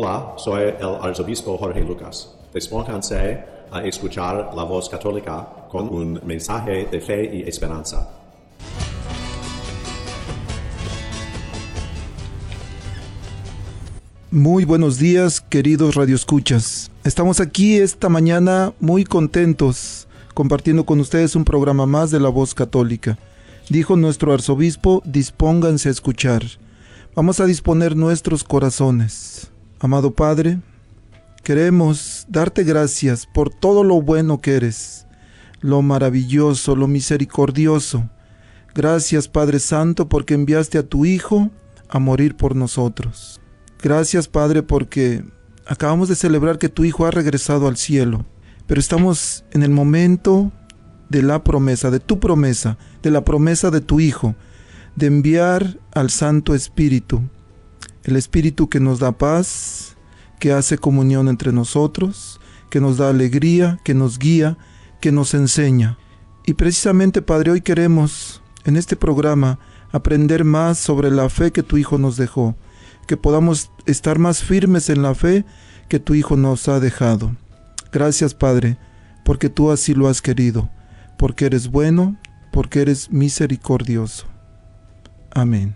Hola, soy el arzobispo Jorge Lucas. Despónganse a escuchar la voz católica con un mensaje de fe y esperanza. Muy buenos días, queridos radioescuchas. Estamos aquí esta mañana muy contentos compartiendo con ustedes un programa más de la voz católica. Dijo nuestro arzobispo, dispónganse a escuchar. Vamos a disponer nuestros corazones. Amado Padre, queremos darte gracias por todo lo bueno que eres, lo maravilloso, lo misericordioso. Gracias Padre Santo porque enviaste a tu Hijo a morir por nosotros. Gracias Padre porque acabamos de celebrar que tu Hijo ha regresado al cielo, pero estamos en el momento de la promesa, de tu promesa, de la promesa de tu Hijo, de enviar al Santo Espíritu el Espíritu que nos da paz, que hace comunión entre nosotros, que nos da alegría, que nos guía, que nos enseña. Y precisamente, Padre, hoy queremos en este programa aprender más sobre la fe que tu Hijo nos dejó, que podamos estar más firmes en la fe que tu Hijo nos ha dejado. Gracias, Padre, porque tú así lo has querido, porque eres bueno, porque eres misericordioso. Amén.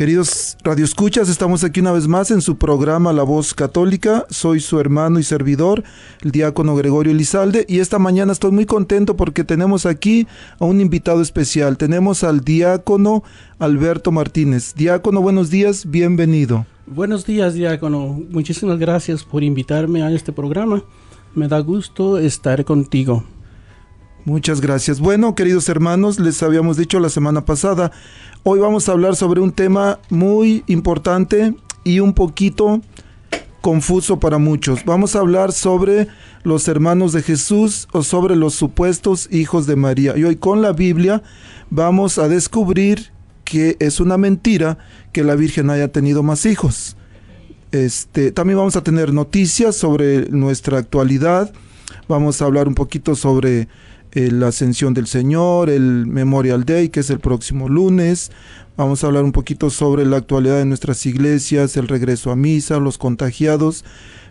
Queridos radioescuchas, estamos aquí una vez más en su programa La Voz Católica. Soy su hermano y servidor, el diácono Gregorio Elizalde, y esta mañana estoy muy contento porque tenemos aquí a un invitado especial. Tenemos al diácono Alberto Martínez. Diácono, buenos días, bienvenido. Buenos días, diácono. Muchísimas gracias por invitarme a este programa. Me da gusto estar contigo. Muchas gracias. Bueno, queridos hermanos, les habíamos dicho la semana pasada, hoy vamos a hablar sobre un tema muy importante y un poquito confuso para muchos. Vamos a hablar sobre los hermanos de Jesús o sobre los supuestos hijos de María. Y hoy con la Biblia vamos a descubrir que es una mentira que la Virgen haya tenido más hijos. Este, también vamos a tener noticias sobre nuestra actualidad. Vamos a hablar un poquito sobre la ascensión del Señor, el Memorial Day, que es el próximo lunes. Vamos a hablar un poquito sobre la actualidad de nuestras iglesias, el regreso a misa, los contagiados.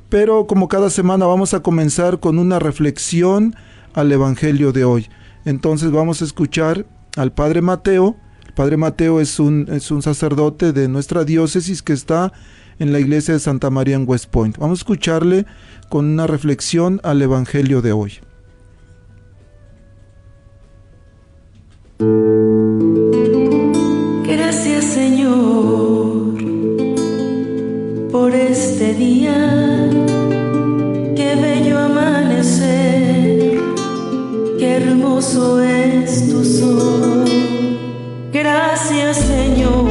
Pero como cada semana vamos a comenzar con una reflexión al Evangelio de hoy. Entonces vamos a escuchar al Padre Mateo. El Padre Mateo es un, es un sacerdote de nuestra diócesis que está en la iglesia de Santa María en West Point. Vamos a escucharle con una reflexión al Evangelio de hoy. Gracias Señor por este día, qué bello amanecer, qué hermoso es tu sol. Gracias Señor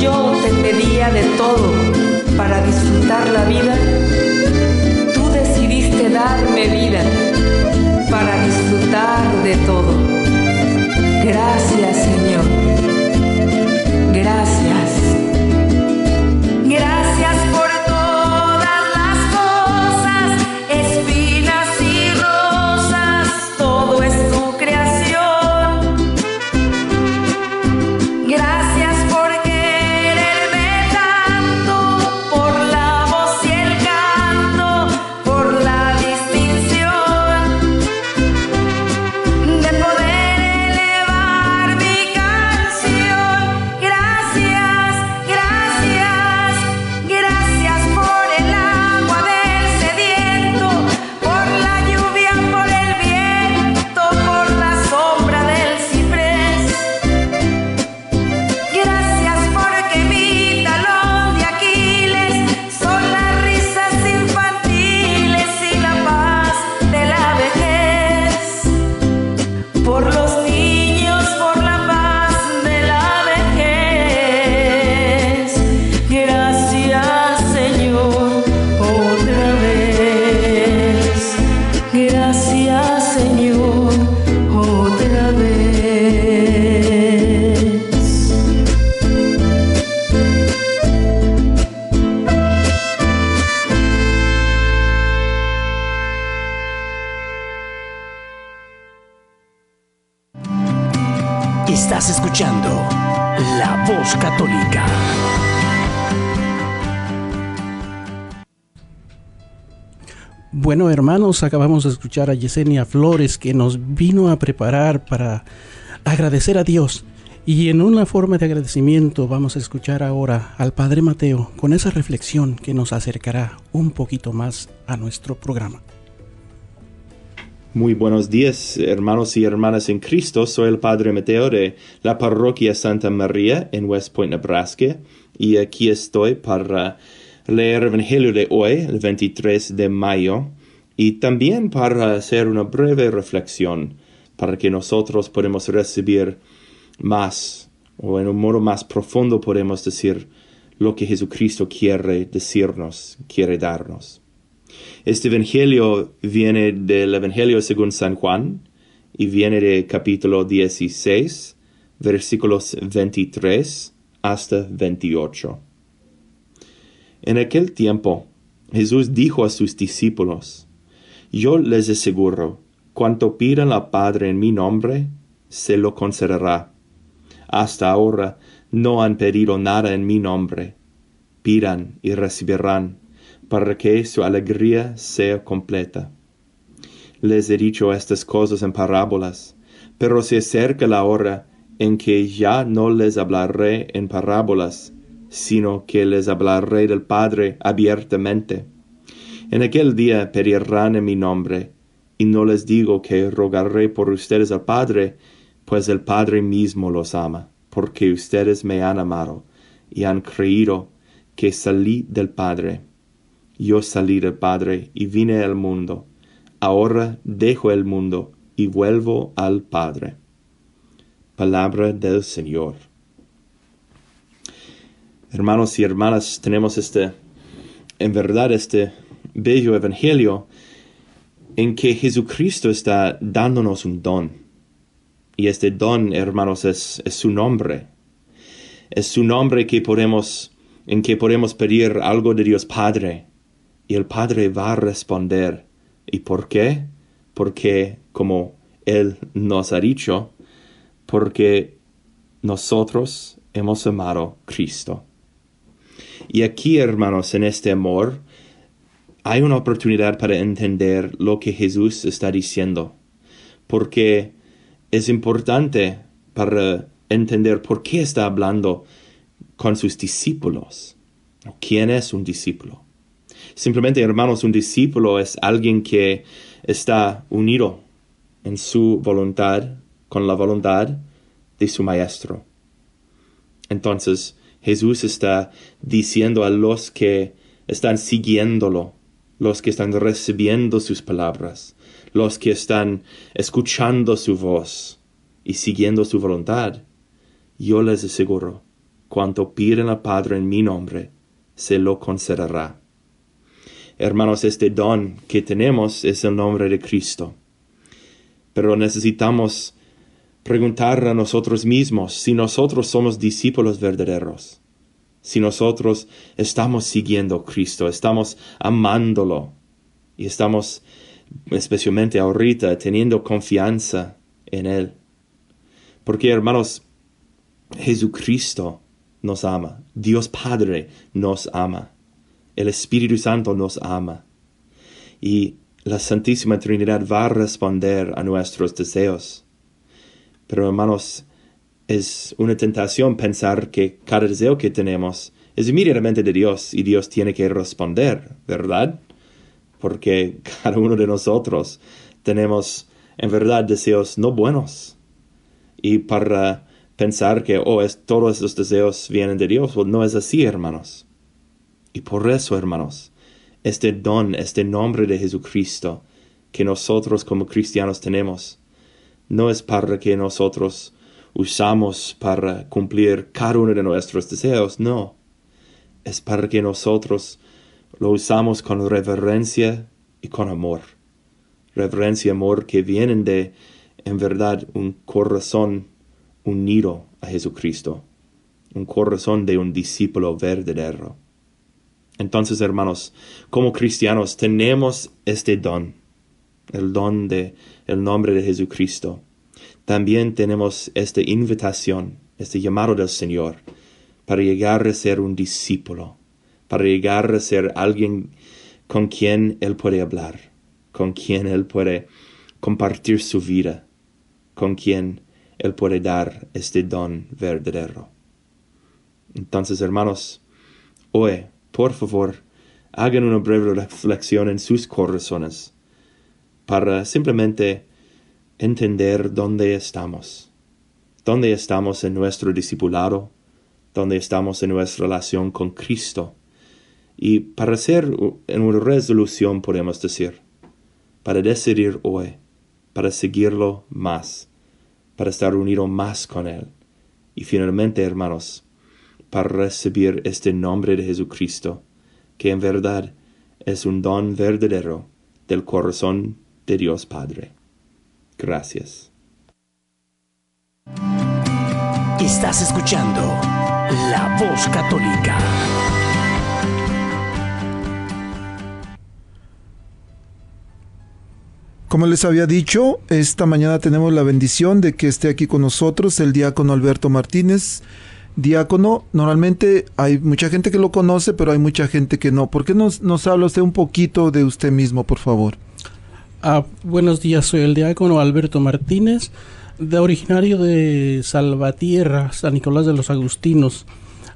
tendría de todo para disfrutar la vida, tú decidiste darme vida para disfrutar de todo. Estás escuchando La Voz Católica. Bueno, hermanos, acabamos de escuchar a Yesenia Flores que nos vino a preparar para agradecer a Dios. Y en una forma de agradecimiento vamos a escuchar ahora al Padre Mateo con esa reflexión que nos acercará un poquito más a nuestro programa. Muy buenos días, hermanos y hermanas en Cristo. Soy el Padre Mateo de la Parroquia Santa María en West Point, Nebraska, y aquí estoy para leer el Evangelio de hoy, el 23 de mayo, y también para hacer una breve reflexión para que nosotros podamos recibir más, o en un modo más profundo podemos decir lo que Jesucristo quiere decirnos, quiere darnos. Este Evangelio viene del Evangelio según San Juan y viene de capítulo 16, versículos 23 hasta 28. En aquel tiempo Jesús dijo a sus discípulos, Yo les aseguro, cuanto pidan al Padre en mi nombre, se lo concederá. Hasta ahora no han pedido nada en mi nombre. Pidan y recibirán para que su alegría sea completa. Les he dicho estas cosas en parábolas, pero se acerca la hora en que ya no les hablaré en parábolas, sino que les hablaré del Padre abiertamente. En aquel día pedirán en mi nombre, y no les digo que rogaré por ustedes al Padre, pues el Padre mismo los ama, porque ustedes me han amado y han creído que salí del Padre. Yo salí del Padre y vine al mundo. Ahora dejo el mundo y vuelvo al Padre. Palabra del Señor. Hermanos y hermanas, tenemos este, en verdad, este bello evangelio en que Jesucristo está dándonos un don. Y este don, hermanos, es, es su nombre. Es su nombre que podemos, en que podemos pedir algo de Dios Padre y el Padre va a responder. ¿Y por qué? Porque, como Él nos ha dicho, porque nosotros hemos amado Cristo. Y aquí, hermanos, en este amor, hay una oportunidad para entender lo que Jesús está diciendo. Porque es importante para entender por qué está hablando con sus discípulos. ¿Quién es un discípulo? Simplemente, hermanos, un discípulo es alguien que está unido en su voluntad con la voluntad de su maestro. Entonces, Jesús está diciendo a los que están siguiéndolo, los que están recibiendo sus palabras, los que están escuchando su voz y siguiendo su voluntad, yo les aseguro, cuanto piden al Padre en mi nombre, se lo concederá. Hermanos, este don que tenemos es el nombre de Cristo. Pero necesitamos preguntar a nosotros mismos si nosotros somos discípulos verdaderos, si nosotros estamos siguiendo a Cristo, estamos amándolo y estamos especialmente ahorita teniendo confianza en Él. Porque hermanos, Jesucristo nos ama, Dios Padre nos ama, el Espíritu Santo nos ama. Y la Santísima Trinidad va a responder a nuestros deseos. Pero hermanos, es una tentación pensar que cada deseo que tenemos es inmediatamente de Dios y Dios tiene que responder, ¿verdad? Porque cada uno de nosotros tenemos en verdad deseos no buenos. Y para pensar que oh, es, todos esos deseos vienen de Dios, pues no es así, hermanos. Y por eso, hermanos, este don, este nombre de Jesucristo que nosotros como cristianos tenemos, no es para que nosotros usamos para cumplir cada uno de nuestros deseos, no. Es para que nosotros lo usamos con reverencia y con amor. Reverencia y amor que vienen de, en verdad, un corazón unido a Jesucristo, un corazón de un discípulo verdadero. Entonces, hermanos, como cristianos tenemos este don, el don de el nombre de Jesucristo. También tenemos esta invitación, este llamado del Señor, para llegar a ser un discípulo, para llegar a ser alguien con quien Él puede hablar, con quien Él puede compartir su vida, con quien Él puede dar este don verdadero. Entonces, hermanos, hoy por favor, hagan una breve reflexión en sus corazones para simplemente entender dónde estamos, dónde estamos en nuestro discipulado, dónde estamos en nuestra relación con Cristo. Y para hacer una resolución, podemos decir, para decidir hoy, para seguirlo más, para estar unido más con Él. Y finalmente, hermanos, para recibir este nombre de Jesucristo, que en verdad es un don verdadero del corazón de Dios Padre. Gracias. Estás escuchando La Voz Católica. Como les había dicho, esta mañana tenemos la bendición de que esté aquí con nosotros el diácono Alberto Martínez, diácono, normalmente hay mucha gente que lo conoce, pero hay mucha gente que no. ¿Por qué nos, nos habla usted un poquito de usted mismo, por favor? Ah, buenos días, soy el diácono Alberto Martínez, de originario de Salvatierra, San Nicolás de los Agustinos.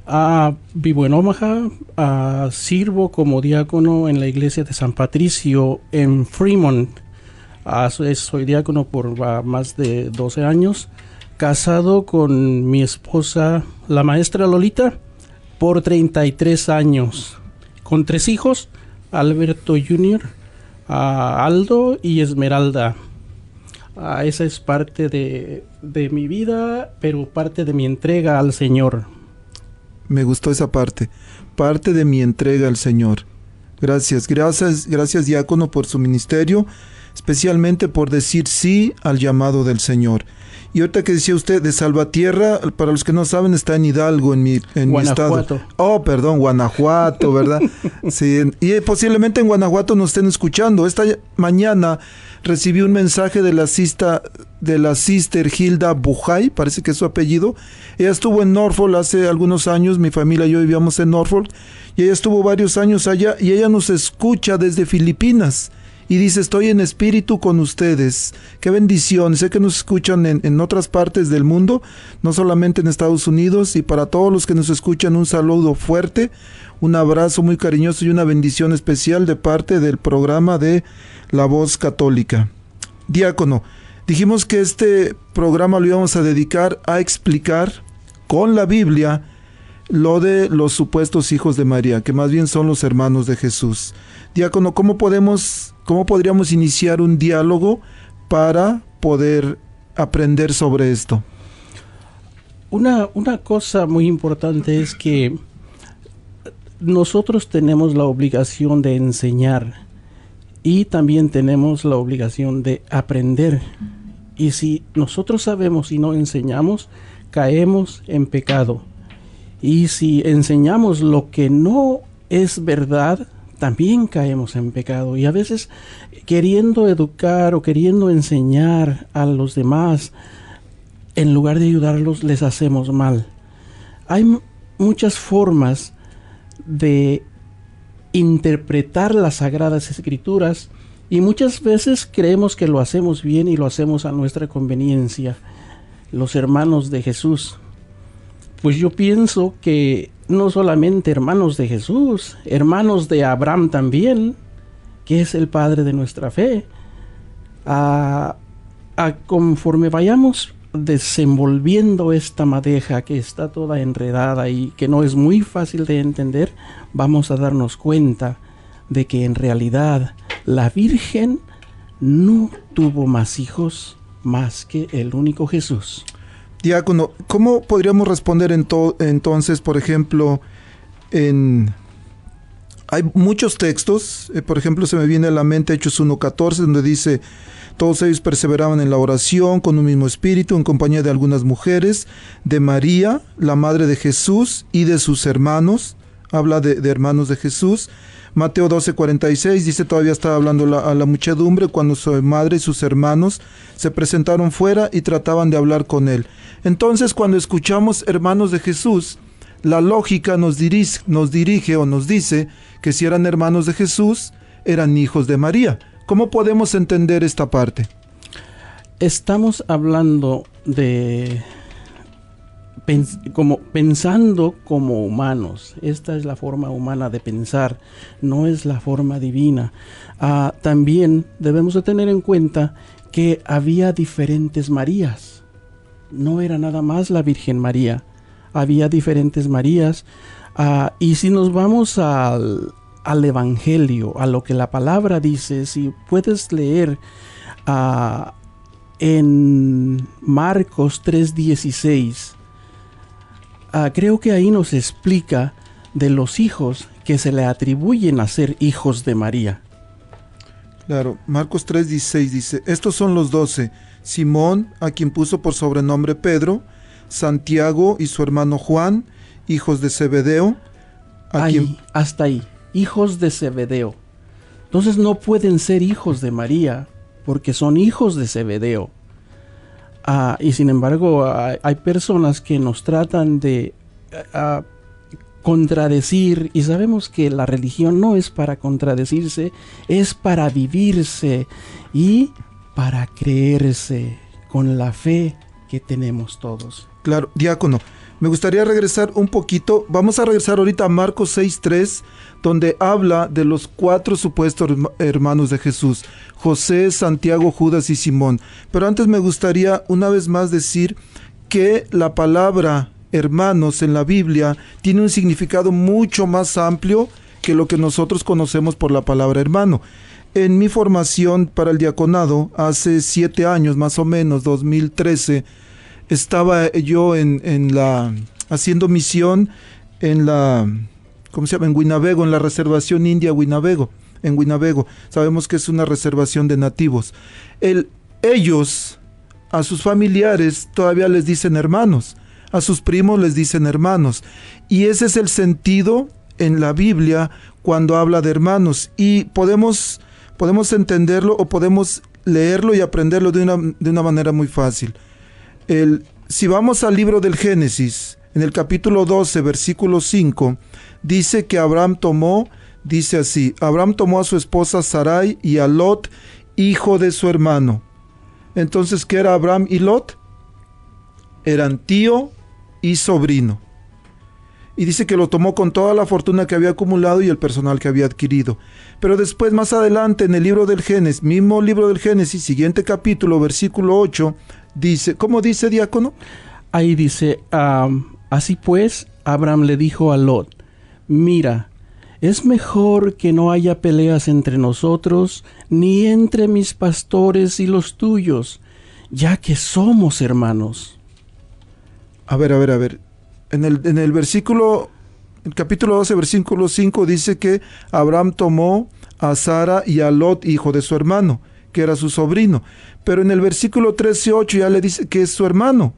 Ah, vivo en Omaha, ah, sirvo como diácono en la iglesia de San Patricio en Fremont. Ah, soy, diácono por más de 12 años casado con mi esposa, la maestra Lolita, por 33 años, con tres hijos, Alberto Jr., Aldo y Esmeralda. Ah, esa es parte de, de mi vida, pero parte de mi entrega al Señor. Me gustó esa parte, parte de mi entrega al Señor. Gracias, gracias, gracias diácono por su ministerio, especialmente por decir sí al llamado del Señor. Y ahorita que decía usted de Salvatierra, para los que no saben, está en Hidalgo, en mi, en mi estado. Oh, perdón, Guanajuato, ¿verdad? sí, y posiblemente en Guanajuato nos estén escuchando. Esta mañana recibí un mensaje de la sista, de la sister Hilda Bujay, parece que es su apellido. Ella estuvo en Norfolk hace algunos años, mi familia y yo vivíamos en Norfolk, y ella estuvo varios años allá, y ella nos escucha desde Filipinas y dice, estoy en espíritu con ustedes. Qué bendición. Sé que nos escuchan en, en, otras partes del mundo, no solamente en Estados Unidos, y para todos los que nos escuchan un saludo fuerte, un abrazo muy cariñoso y una bendición especial de parte del programa de La Voz Católica. Diácono, dijimos que este programa lo íbamos a dedicar a explicar con la Biblia lo de los supuestos hijos de María, que más bien son los hermanos de Jesús. Diácono, ¿cómo podemos, cómo podríamos iniciar un diálogo para poder aprender sobre esto? una, una cosa muy importante es que nosotros tenemos la obligación de enseñar y también tenemos la obligación de aprender. Y si nosotros sabemos y no enseñamos, caemos en pecado. Y si enseñamos lo que no es verdad, también caemos en pecado. Y a veces queriendo educar o queriendo enseñar a los demás, en lugar de ayudarlos, les hacemos mal. Hay muchas formas de interpretar las sagradas escrituras y muchas veces creemos que lo hacemos bien y lo hacemos a nuestra conveniencia. Los hermanos de Jesús. Pues yo pienso que no solamente hermanos de Jesús, hermanos de Abraham también, que es el padre de nuestra fe. A, conforme vayamos desenvolviendo esta madeja que está toda enredada y que no es muy fácil de entender, vamos a darnos cuenta de que en realidad la Virgen no tuvo más hijos más que el único Jesús. Diácono, ¿cómo podríamos responder entonces, por ejemplo, en... Hay muchos textos, eh, por ejemplo, se me viene a la mente Hechos 1.14, donde dice, todos ellos perseveraban en la oración con un mismo espíritu, en compañía de algunas mujeres, de María, la madre de Jesús, y de sus hermanos, habla de, hermanos de Jesús. Mateo 12:46 dice, todavía estaba hablando a la muchedumbre cuando su madre y sus hermanos se presentaron fuera y trataban de hablar con él. Entonces, cuando escuchamos hermanos de Jesús, la lógica nos dirige, nos dirige o nos dice que si eran hermanos de Jesús, eran hijos de María. ¿Cómo podemos entender esta parte? Estamos hablando de como pensando como humanos. Esta es la forma humana de pensar, no es la forma divina. Ah, también debemos de tener en cuenta que había diferentes Marías. No era nada más la Virgen María. Había diferentes Marías. Ah, y si nos vamos al, al Evangelio, a lo que la palabra dice, si puedes leer uh, en Marcos 3:16, uh, creo que ahí nos explica de los hijos que se le atribuyen a ser hijos de María. Claro, Marcos 3:16 dice, estos son los doce, Simón, a quien puso por sobrenombre Pedro, Santiago y su hermano Juan, hijos de Zebedeo. Ahí, hasta ahí hijos de Zebedeo. Entonces no pueden ser hijos de María porque son hijos de Zebedeo. Ah, y sin embargo hay, personas que nos tratan de ah, contradecir y sabemos que la religión no es para contradecirse, es para vivirse y para creerse con la fe que tenemos todos. Claro, diácono, me gustaría regresar un poquito, vamos a regresar ahorita a Marcos 6.3 donde habla de los cuatro supuestos hermanos de Jesús, José, Santiago, Judas y Simón. Pero antes me gustaría una vez más decir que la palabra hermanos en la Biblia tiene un significado mucho más amplio que lo que nosotros conocemos por la palabra hermano. En mi formación para el diaconado, hace siete años más o menos, 2013, estaba yo en, en la haciendo misión en la ¿cómo se llama? En en la reservación india Winnebago, en. Sabemos que es una reservación de nativos. El, ellos, a sus familiares, todavía les dicen hermanos. A sus primos les dicen hermanos. Y ese es el sentido en la Biblia cuando habla de hermanos. Y podemos, podemos entenderlo o podemos leerlo y aprenderlo de una, de una manera muy fácil. Si vamos al libro del Génesis, en el capítulo 12, versículo 5, dice que Abraham tomó, dice así, Abraham tomó a su esposa Sarai y a Lot, hijo de su hermano. Entonces, ¿qué era Abraham y Lot? Eran tío y sobrino. Y dice que lo tomó con toda la fortuna que había acumulado y el personal que había adquirido. Pero después, más adelante, en el libro del Génesis, mismo libro del Génesis, siguiente capítulo, versículo 8, dice, ¿cómo dice diácono? Ahí dice, así pues, Abraham le dijo a Lot, Mira, es mejor que no haya peleas entre nosotros, ni entre mis pastores y los tuyos, ya que somos hermanos. A ver, a ver, a ver. En el, en el versículo, el capítulo 12, versículo 5 dice que Abraham tomó a Sara y a Lot, hijo de su hermano, que era su sobrino. Pero en el versículo 13, 8 ya le dice que es su hermano.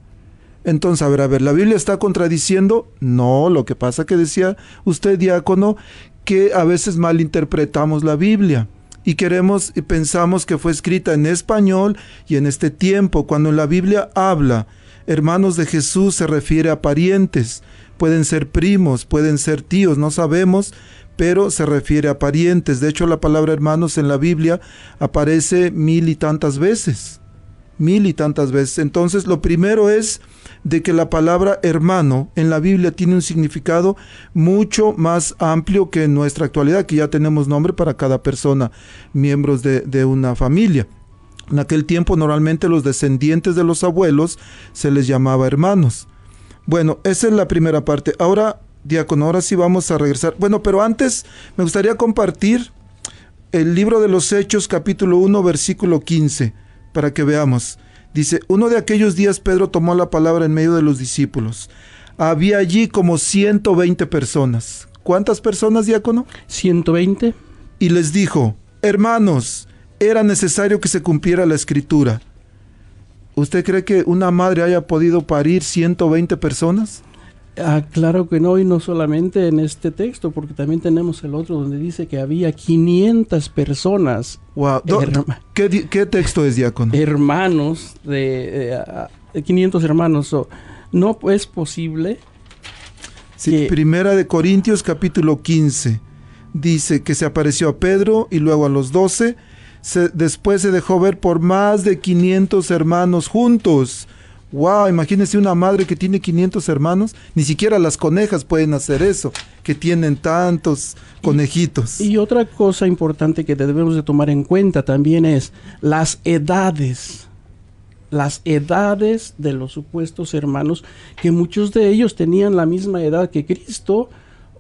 Entonces, a ver, a ver, ¿la Biblia está contradiciendo? No, lo que pasa que decía usted, diácono, que a veces malinterpretamos la Biblia y queremos y pensamos que fue escrita en español y en este tiempo, cuando la Biblia habla hermanos de Jesús se refiere a parientes, pueden ser primos, pueden ser tíos, no sabemos, pero se refiere a parientes. De hecho, la palabra hermanos en la Biblia aparece mil y tantas veces, mil y tantas veces. Entonces, lo primero es de que la palabra hermano en la Biblia tiene un significado mucho más amplio que en nuestra actualidad, que ya tenemos nombre para cada persona, miembros de, de una familia. En aquel tiempo normalmente los descendientes de los abuelos se les llamaba hermanos. Bueno, esa es la primera parte. Ahora, diácono, ahora sí vamos a regresar. Bueno, pero antes me gustaría compartir el libro de los Hechos capítulo 1 versículo 15 para que veamos. Dice, uno de aquellos días Pedro tomó la palabra en medio de los discípulos. Había allí como 120 personas. ¿Cuántas personas, diácono? 120. Y les dijo, hermanos, era necesario que se cumpliera la escritura. ¿Usted cree que una madre haya podido parir 120 personas? Ah, claro que no, y no solamente en este texto, porque también tenemos el otro donde dice que había 500 personas, Wow. ¿Qué, texto es, diácono? hermanos, de, eh, ah, 500 hermanos. So, no es posible. Sí, que- Primera de Corintios capítulo 15 dice que se apareció a Pedro y luego a los 12. Se- después se dejó ver por más de 500 hermanos juntos. Wow, imagínense una madre que tiene 500 hermanos. Ni siquiera las conejas pueden hacer eso, que tienen tantos conejitos. Y otra cosa importante que debemos de tomar en cuenta también es las edades. Las edades de los supuestos hermanos, que muchos de ellos tenían la misma edad que Cristo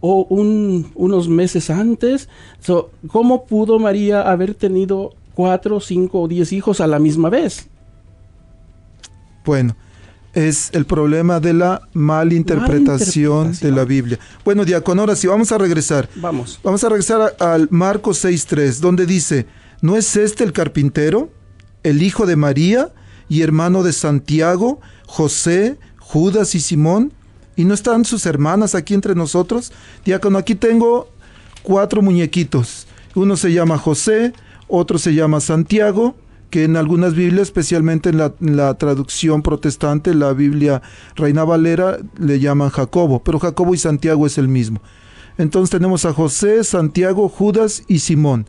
o un- unos meses antes. So, ¿Cómo pudo María haber tenido cuatro, cinco o diez hijos a la misma vez? Bueno, es el problema de la malinterpretación Malinterpretación. de la Biblia. Bueno, diácono, ahora sí, vamos a regresar. Vamos. Vamos a regresar a- al Marcos 6.3, donde dice, ¿no es este el carpintero, el hijo de María y hermano de Santiago, José, Judas y Simón? ¿Y no están sus hermanas aquí entre nosotros? Diácono, aquí tengo cuatro muñequitos. Uno se llama José, otro se llama Santiago, que en algunas Biblias, especialmente en la, en la traducción protestante, la Biblia Reina Valera, le llaman Jacobo, pero Jacobo y Santiago es el mismo. Entonces tenemos a José, Santiago, Judas y Simón.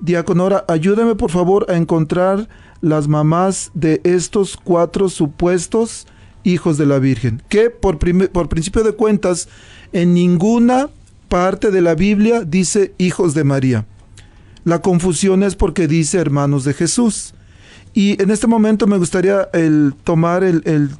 Diácono, ahora ayúdame por favor a encontrar las mamás de estos cuatro supuestos hijos de la Virgen, que por, por principio de cuentas en ninguna parte de la Biblia dice hijos de María. La confusión es porque dice hermanos de Jesús. Y en este momento me gustaría el, tomar el-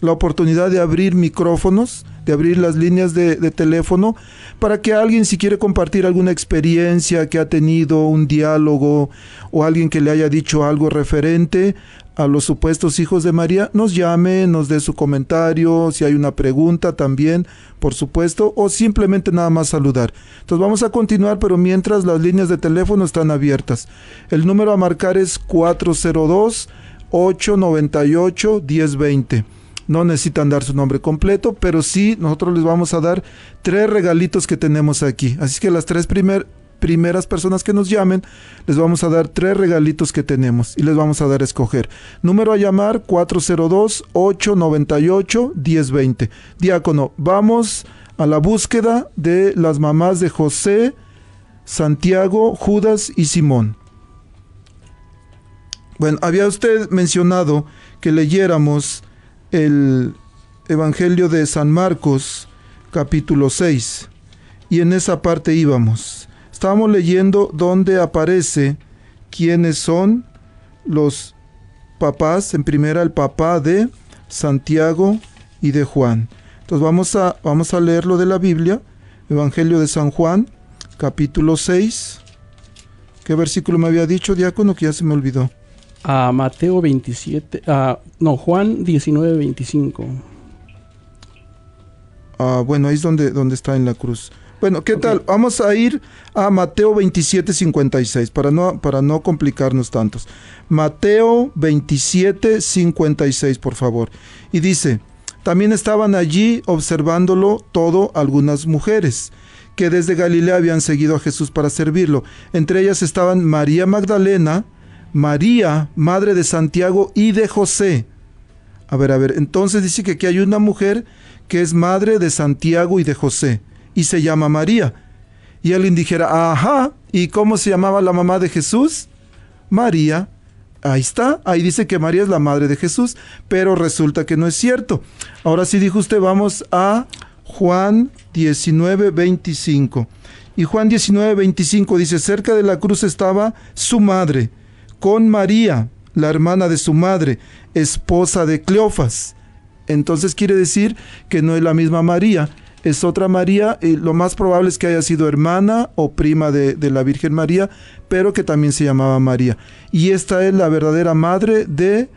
la oportunidad de abrir micrófonos, de abrir las líneas de teléfono, para que alguien si quiere compartir alguna experiencia que ha tenido, un diálogo, o alguien que le haya dicho algo referente a los supuestos hijos de María, nos llame, nos dé su comentario, si hay una pregunta también, por supuesto, o simplemente nada más saludar. Entonces vamos a continuar, pero mientras las líneas de teléfono están abiertas. El número a marcar es 402 898 1020. No necesitan dar su nombre completo, pero sí nosotros les vamos a dar tres regalitos que tenemos aquí. Así que las tres primer- primeras personas que nos llamen, les vamos a dar tres regalitos que tenemos y les vamos a dar a escoger. Número a llamar 402-898-1020. Diácono, vamos a la búsqueda de las mamás de José, Santiago, Judas y Simón. Bueno, había usted mencionado que leyéramos el Evangelio de San Marcos, capítulo 6, y en esa parte íbamos. Estábamos leyendo donde aparece quiénes son los papás, en primera el papá de Santiago y de Juan. Entonces vamos a, vamos a leer lo de la Biblia, Evangelio de San Juan, capítulo 6. ¿Qué versículo me había dicho, diácono? Que ya se me olvidó. A Mateo 27, ah, no, Juan 19, 25. Ah, bueno, ahí es donde, donde está en la cruz. Bueno, ¿qué tal? Vamos a ir a Mateo 27, 56, para no, para no complicarnos tantos. Mateo 27, 56, por favor. Y dice, también estaban allí observándolo todo algunas mujeres que desde Galilea habían seguido a Jesús para servirlo. Entre ellas estaban María Magdalena, María, madre de Santiago y de José. A ver, a ver, entonces dice que aquí hay una mujer que es madre de Santiago y de José y se llama María. Y alguien dijera, ajá, ¿y cómo se llamaba la mamá de Jesús? María. Ahí está, ahí dice que María es la madre de Jesús, pero resulta que no es cierto. Ahora sí dijo usted, vamos a Juan 19, 25. Y Juan 19, 25 dice, cerca de la cruz estaba su madre, con María, la hermana de su madre, esposa de Cleofas. Entonces quiere decir que no es la misma María, es otra María, y lo más probable es que haya sido hermana o prima de, de, la Virgen María, pero que también se llamaba María. Y esta es la verdadera madre de...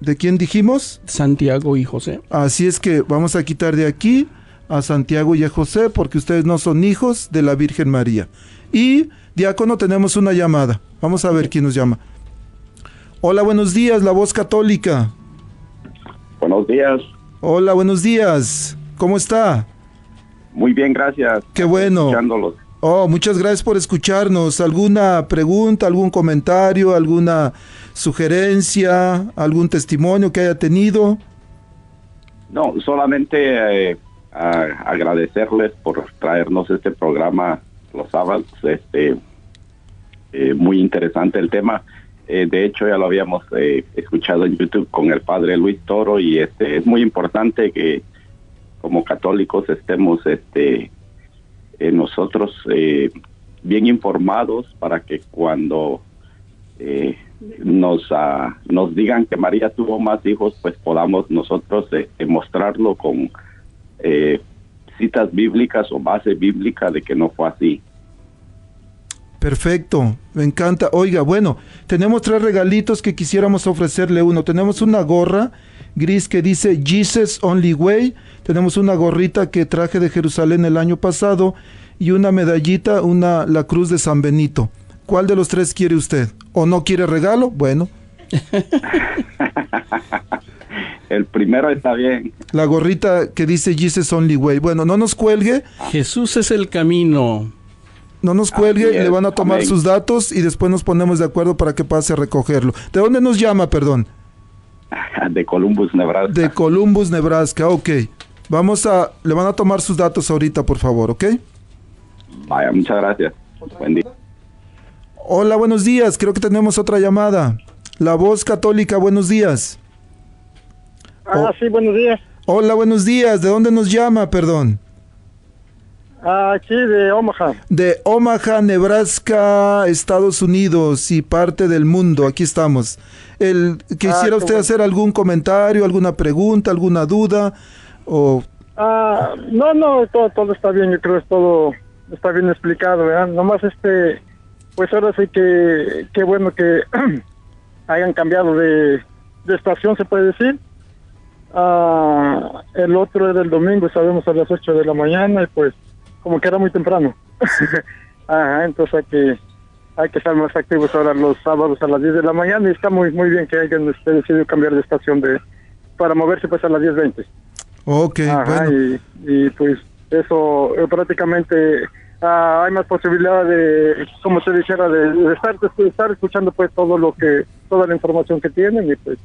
¿De quién dijimos? Santiago y José. Así es que vamos a quitar de aquí a Santiago y a José porque ustedes no son hijos de la Virgen María. Y, diácono, tenemos una llamada. Vamos a ver quién nos llama. Hola, buenos días, la voz católica. Buenos días. Hola, buenos días. ¿Cómo está? Muy bien, gracias. Qué bueno. Escuchándolos. Oh, muchas gracias por escucharnos. ¿Alguna pregunta, algún comentario, alguna sugerencia, algún testimonio que haya tenido? No, solamente eh, agradecerles por traernos este programa los sábados. Este, eh, muy interesante el tema. Eh, de hecho, ya lo habíamos eh, escuchado en YouTube con el padre Luis Toro y este es muy importante que como católicos estemos este eh, nosotros eh, bien informados para que cuando eh, nos uh, nos digan que María tuvo más hijos, pues podamos nosotros este, mostrarlo con eh, citas bíblicas o base bíblica de que no fue así. Perfecto, me encanta. Oiga, bueno, tenemos tres regalitos que quisiéramos ofrecerle uno. Tenemos una gorra gris que dice Jesus Only Way. Tenemos una gorrita que traje de Jerusalén el año pasado y una medallita, una la cruz de San Benito. ¿Cuál de los tres quiere usted? ¿O no quiere regalo? Bueno. el primero está bien. La gorrita que dice Jesus Only Way. Bueno, no nos cuelgue. Jesús es el camino. No nos cuelgue, le van a tomar amén. sus datos y después nos ponemos de acuerdo para que pase a recogerlo. ¿De dónde nos llama, perdón? De Columbus, Nebraska. De Columbus, Nebraska, ok. Vamos a, le van a tomar sus datos ahorita, por favor, ¿ok? Vaya, muchas gracias. Buen día. Hola, buenos días, creo que tenemos otra llamada. La voz católica, buenos días. Ah, Oh. sí, buenos días. Hola, buenos días, ¿de dónde nos llama, perdón? Ah, aquí de Omaha. De Omaha, Nebraska, Estados Unidos y parte del mundo, aquí estamos. El, ¿Quisiera qué usted bueno. hacer algún comentario, alguna pregunta, alguna duda? O Ah, no, no, todo, todo está bien, yo creo que todo está bien explicado, ¿verdad? Nomás este, pues ahora sí que, qué bueno que hayan cambiado de, de estación, se puede decir. Ah, el otro era el domingo, sabemos a las 8 de la mañana y pues como que era muy temprano. Ajá, entonces hay que, hay que estar más activos ahora los sábados a las 10 de la mañana y está muy muy bien que hayan este, decidido cambiar de estación de para moverse pues a las 10.20. Ok, Ajá, bueno. y, y, pues eso eh, prácticamente ah, hay más posibilidad de, como te dijera, de, de estar, de estar escuchando pues todo lo que, toda la información que tienen y pues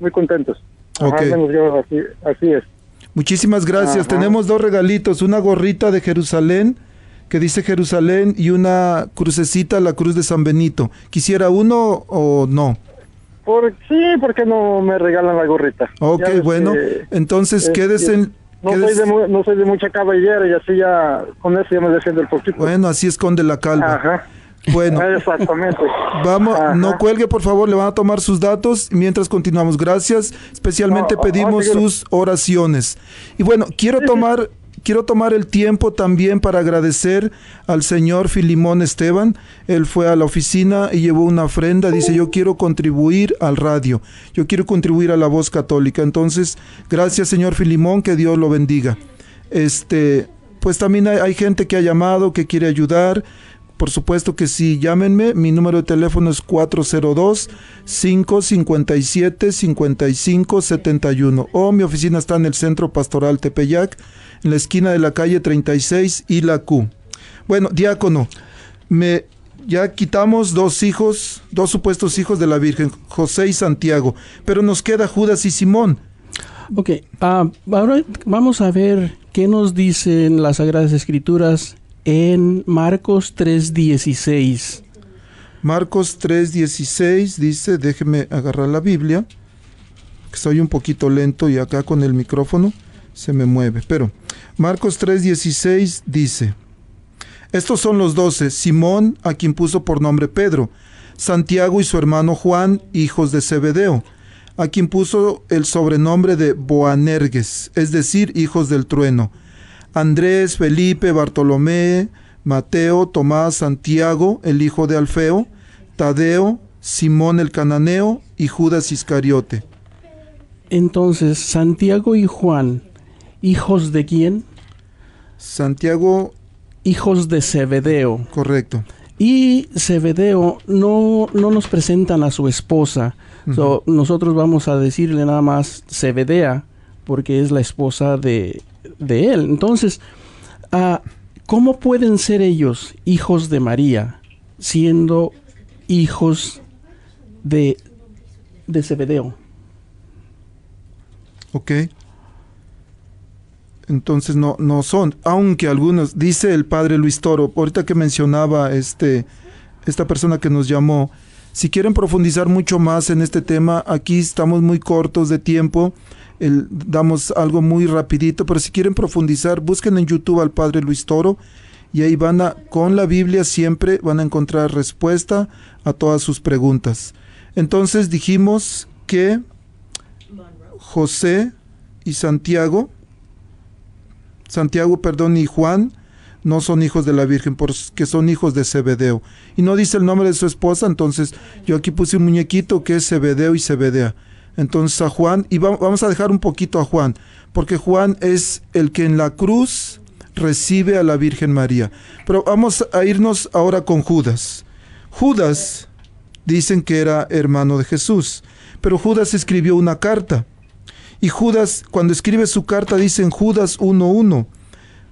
muy contentos. Ajá, Ok. al menos yo así, así es. Muchísimas gracias. Ajá. Tenemos dos regalitos, una gorrita de Jerusalén que dice Jerusalén y una crucecita, la cruz de San Benito. ¿Quisiera uno o no? Por, sí, porque no me regalan la gorrita. Ok, Ya bueno. Entonces, es quédese en... No soy, de, no soy de mucha cabellera y así ya con eso ya me defiendo el poquito. Bueno, así esconde la calva. Ajá. Bueno, Exactamente. vamos, Ajá. no cuelgue, por favor, le van a tomar sus datos mientras continuamos. Gracias. Especialmente No, pedimos sus oraciones. Y bueno, quiero tomar quiero tomar el tiempo también para agradecer al señor Filimón Esteban. Él fue a la oficina y llevó una ofrenda. Dice, yo quiero contribuir al radio. Yo quiero contribuir a la voz católica. Entonces, gracias, señor Filimón, que Dios lo bendiga. Este, pues también hay, hay gente que ha llamado, que quiere ayudar. Por supuesto que sí, llámenme. Mi número de teléfono es 402-557-5571. O mi oficina está en el Centro Pastoral Tepeyac, en la esquina de la calle 36 y la Q. Bueno, diácono, ya quitamos dos hijos, dos supuestos hijos de la Virgen, José y Santiago, pero nos queda Judas y Simón. Ok, ah, ahora vamos a ver qué nos dicen las Sagradas Escrituras en Marcos 3:16. Marcos 3:16 dice, déjeme agarrar la Biblia, que soy un poquito lento y acá con el micrófono se me mueve, pero Marcos 3:16 dice, estos son los doce, Simón, a quien puso por nombre Pedro, Santiago y su hermano Juan, hijos de Zebedeo, a quien puso el sobrenombre de Boanerges, es decir, hijos del trueno, Andrés, Felipe, Bartolomé, Mateo, Tomás, Santiago, el hijo de Alfeo, Tadeo, Simón el cananeo y Judas Iscariote. Entonces, Santiago y Juan, hijos de quién? Santiago, Hijos de Zebedeo. correcto. Y Zebedeo no, no nos presentan a su esposa. So, nosotros vamos a decirle nada más Zebedea, porque es la esposa de, de él. Entonces, ah, ¿cómo pueden ser ellos hijos de María siendo hijos de, de Zebedeo? ¿Ok? Entonces no, no son, aunque algunos, dice el padre Luis Toro, ahorita que mencionaba este, esta persona que nos llamó, si quieren profundizar mucho más en este tema, aquí estamos muy cortos de tiempo, damos algo muy rapidito, pero si quieren profundizar, busquen en YouTube al padre Luis Toro y ahí van a, con la Biblia siempre van a encontrar respuesta a todas sus preguntas. Entonces dijimos que José y Santiago, Santiago, perdón, y Juan no son hijos de la Virgen, porque son hijos de Zebedeo. Y no dice el nombre de su esposa, entonces yo aquí puse un muñequito que es Zebedeo y Zebedea. Entonces a Juan, y va- vamos a dejar un poquito a Juan, porque Juan es el que en la cruz recibe a la Virgen María. Pero vamos a irnos ahora con Judas. Judas dicen que era hermano de Jesús, pero Judas escribió una carta. Y Judas, cuando escribe su carta, dice en Judas 1.1,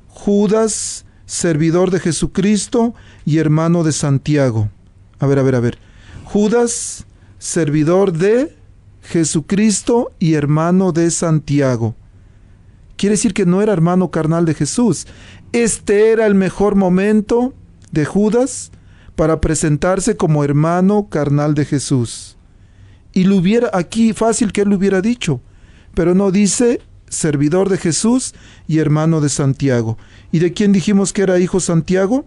Judas, servidor de Jesucristo y hermano de Santiago. A ver, a ver, a ver. Judas, servidor de Jesucristo y hermano de Santiago. Quiere decir que no era hermano carnal de Jesús. Este era el mejor momento de Judas para presentarse como hermano carnal de Jesús. Y lo hubiera aquí fácil que él lo hubiera dicho, pero no dice servidor de Jesús y hermano de Santiago. ¿Y de quién dijimos que era hijo Santiago?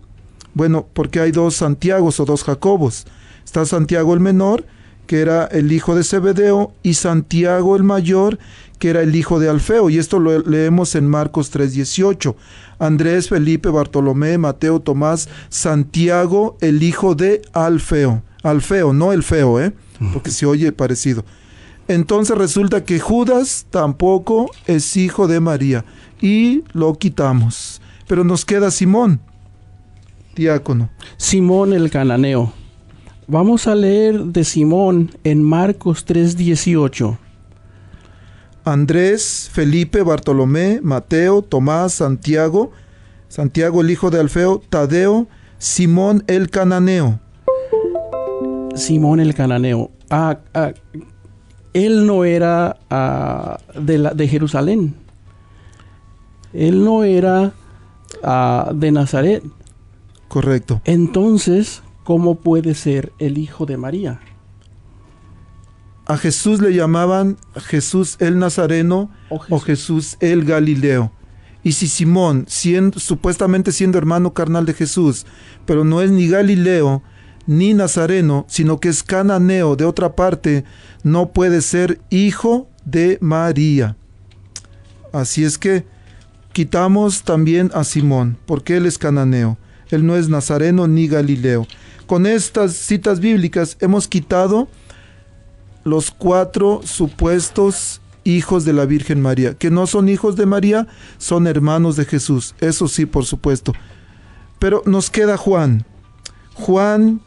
Bueno, porque hay dos Santiagos o dos Jacobos. Está Santiago el menor, que era el hijo de Zebedeo, y Santiago el mayor, que era el hijo de Alfeo. Y esto lo leemos en Marcos 3:18. Andrés, Felipe, Bartolomé, Mateo, Tomás, Santiago, el hijo de Alfeo. Alfeo, no el feo, ¿eh? Porque se oye parecido. Entonces resulta que Judas tampoco es hijo de María y lo quitamos. Pero nos queda Simón, diácono. Simón el cananeo. Vamos a leer de Simón en Marcos 3:18. Andrés, Felipe, Bartolomé, Mateo, Tomás, Santiago, Santiago el hijo de Alfeo, Tadeo, Simón el cananeo. Simón el cananeo. Ah, ah, él no era ah, de, la- de Jerusalén. Él no era ah, de Nazaret. Correcto. Entonces, ¿cómo puede ser el hijo de María? A Jesús le llamaban Jesús el Nazareno O. Jesús el Galileo. Y si Simón, siendo, supuestamente siendo hermano carnal de Jesús, pero no es ni Galileo ni Nazareno, sino que es cananeo de otra parte, no puede ser hijo de María. Así es que quitamos también a Simón, porque él es cananeo. Él no es nazareno ni Galileo. Con estas citas bíblicas hemos quitado los cuatro supuestos hijos de la Virgen María. Que no son hijos de María, son hermanos de Jesús. Eso sí, por supuesto. Pero nos queda Juan. Juan,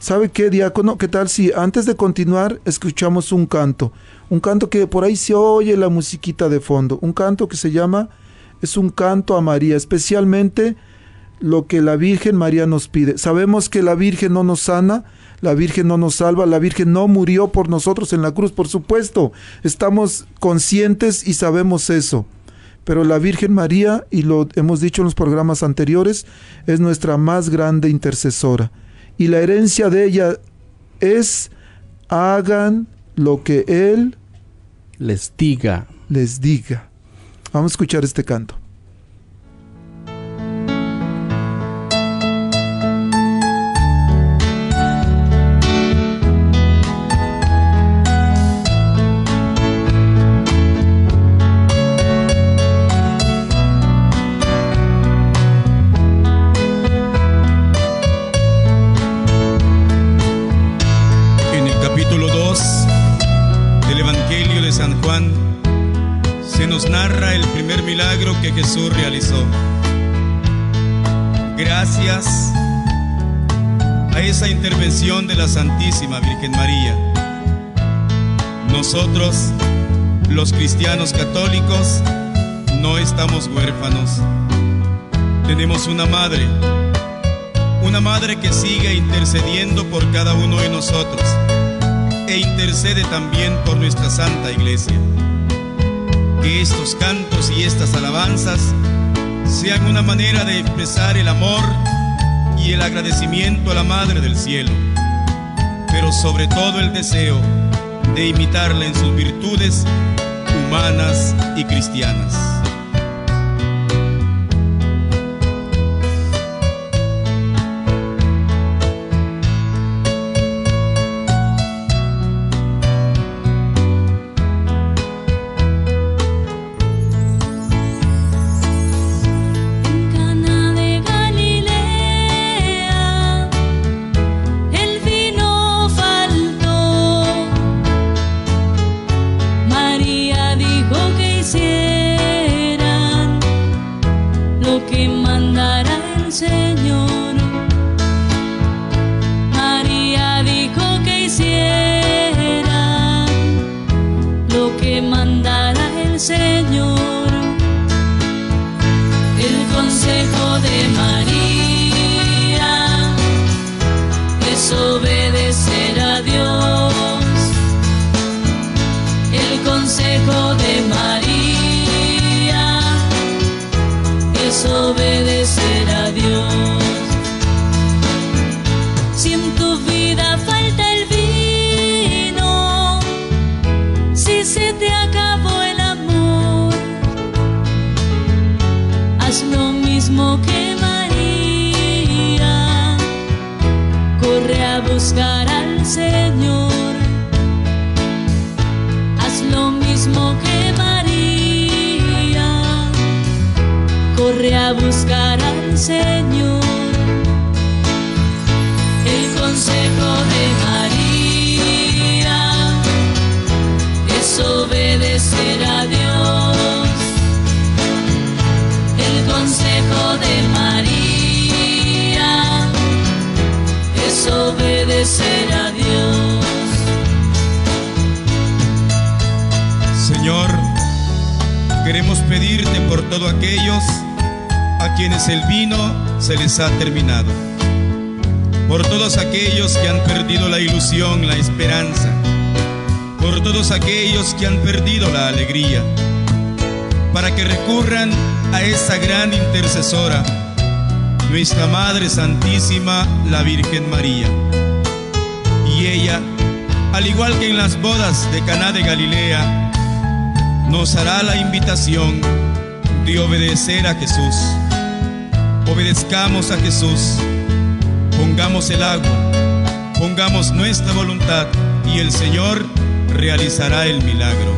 ¿sabe qué, diácono? ¿Qué tal si antes de continuar escuchamos un canto? Un canto que por ahí se oye la musiquita de fondo. Un canto que se llama, es un canto a María, especialmente lo que la Virgen María nos pide. Sabemos que la Virgen no nos sana, la Virgen no nos salva, la Virgen no murió por nosotros en la cruz, por supuesto. Estamos conscientes y sabemos eso. Pero la Virgen María, y lo hemos dicho en los programas anteriores, es nuestra más grande intercesora. Y la herencia de ella es hagan lo que Él Les diga. les diga. Vamos a escuchar este canto. Virgen María, nosotros, los cristianos católicos, no estamos huérfanos. Tenemos una madre, una madre que sigue intercediendo por cada uno de nosotros e intercede también por nuestra Santa Iglesia. Que estos cantos y estas alabanzas sean una manera de expresar el amor y el agradecimiento a la Madre del Cielo, pero sobre todo el deseo de imitarla en sus virtudes humanas y cristianas. Queremos pedirte por todos aquellos a quienes el vino se les ha terminado, por todos aquellos que han perdido la ilusión, la esperanza, por todos aquellos que han perdido la alegría, para que recurran a esa gran intercesora, nuestra Madre Santísima, la Virgen María. Y ella, al igual que en las bodas de Caná de Galilea, nos hará la invitación de obedecer a Jesús. Obedezcamos a Jesús, pongamos el agua, pongamos nuestra voluntad y el Señor realizará el milagro.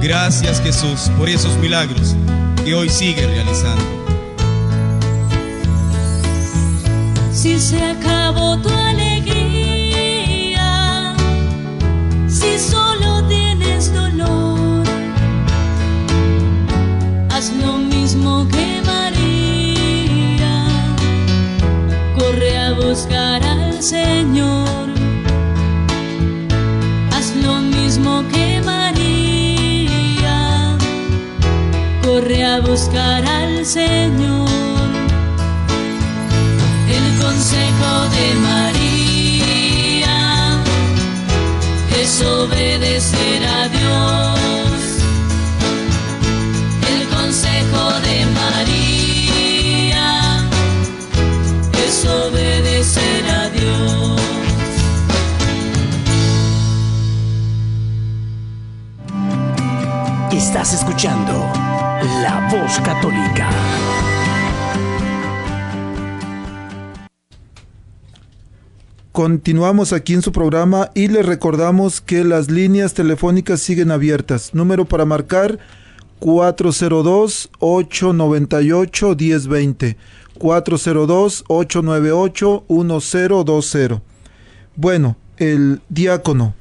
Gracias Jesús por esos milagros que hoy sigue realizando. Si se acabó tu alegría, dolor, haz lo mismo que María, corre a buscar al Señor. Haz lo mismo que María, corre a buscar al Señor. El consejo de María es obedecer a Dios. El consejo de María es obedecer a Dios. Estás escuchando La Voz Católica. Continuamos aquí en su programa y les recordamos que las líneas telefónicas siguen abiertas. Número para marcar 402-898-1020. 402-898-1020. Bueno, el diácono.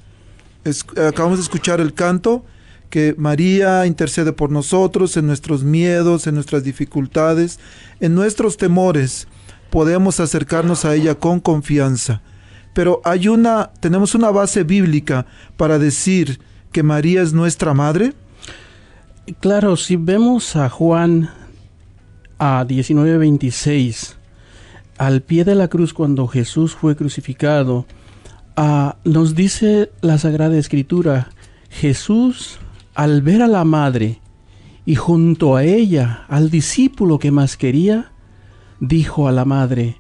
Acabamos de escuchar el canto que María intercede por nosotros en nuestros miedos, en nuestras dificultades, en nuestros temores. Podemos acercarnos a ella con confianza. Pero hay una, tenemos una base bíblica para decir que María es nuestra madre. Claro, si vemos a Juan a 19:26, al pie de la cruz cuando Jesús fue crucificado, ah, nos dice la Sagrada Escritura, Jesús al ver a la madre y junto a ella al discípulo que más quería, dijo a la madre,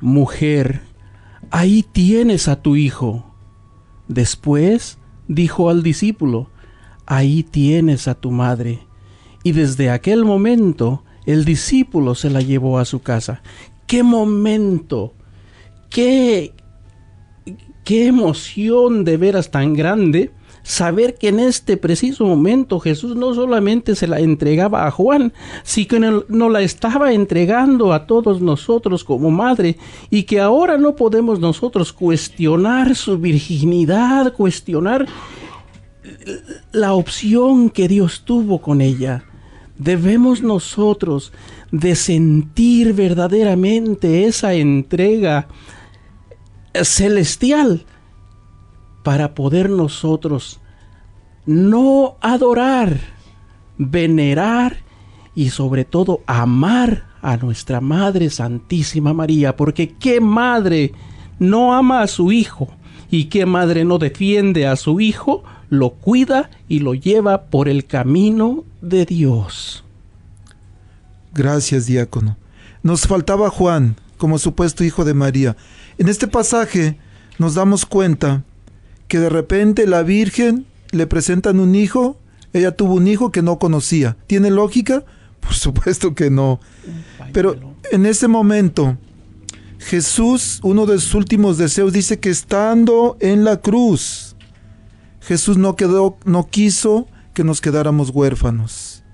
Mujer, ahí tienes a tu hijo. Después dijo al discípulo, ahí tienes a tu madre. Y desde aquel momento el discípulo se la llevó a su casa. ¡Qué momento! ¡Qué, qué emoción de veras tan grande! Saber que en este preciso momento Jesús no solamente se la entregaba a Juan, sino que no- nos la estaba entregando a todos nosotros como madre y que ahora no podemos nosotros cuestionar su virginidad, cuestionar la opción que Dios tuvo con ella. Debemos nosotros de sentir verdaderamente esa entrega celestial para poder nosotros no adorar, venerar y sobre todo amar a nuestra Madre Santísima María, porque qué madre no ama a su hijo y qué madre no defiende a su hijo, lo cuida y lo lleva por el camino de Dios. Gracias, diácono. Nos faltaba Juan, como supuesto hijo de María. En este pasaje nos damos cuenta que de repente la Virgen le presentan un hijo, ella tuvo un hijo que no conocía. ¿Tiene lógica? Por supuesto que no. Pero en ese momento, Jesús, uno de sus últimos deseos, dice que estando en la cruz, Jesús no quedó, no quiso que nos quedáramos huérfanos.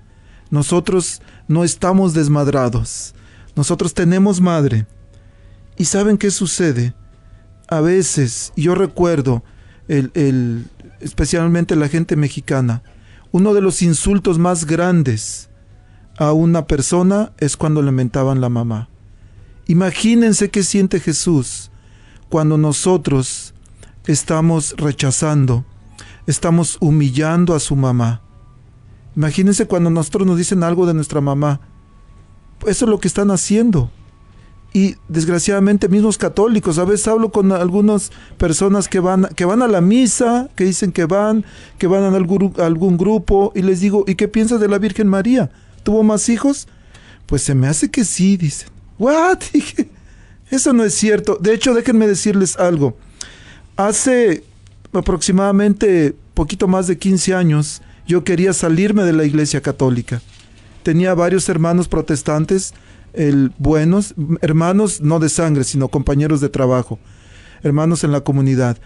Nosotros no estamos desmadrados. Nosotros tenemos madre. ¿Y saben qué sucede? A veces, yo recuerdo, el, el- especialmente la gente mexicana, uno de los insultos más grandes a una persona es cuando le mentaban la mamá. Imagínense qué siente Jesús cuando nosotros estamos rechazando, estamos humillando a su mamá. Imagínense cuando nosotros nos dicen algo de nuestra mamá. Eso es lo que están haciendo. Y desgraciadamente mismos católicos, a veces hablo con algunas personas que van, que van a la misa, que dicen que van, que van a algún, a algún grupo, y les digo, ¿y qué piensas de la Virgen María? ¿Tuvo más hijos? Pues se me hace que sí, dicen. ¿What? Dije, eso no es cierto. De hecho, déjenme decirles algo. Hace aproximadamente poquito más de 15 años, yo quería salirme de la iglesia católica. Tenía varios hermanos protestantes, el, buenos, hermanos no de sangre, sino compañeros de trabajo, hermanos en la comunidad.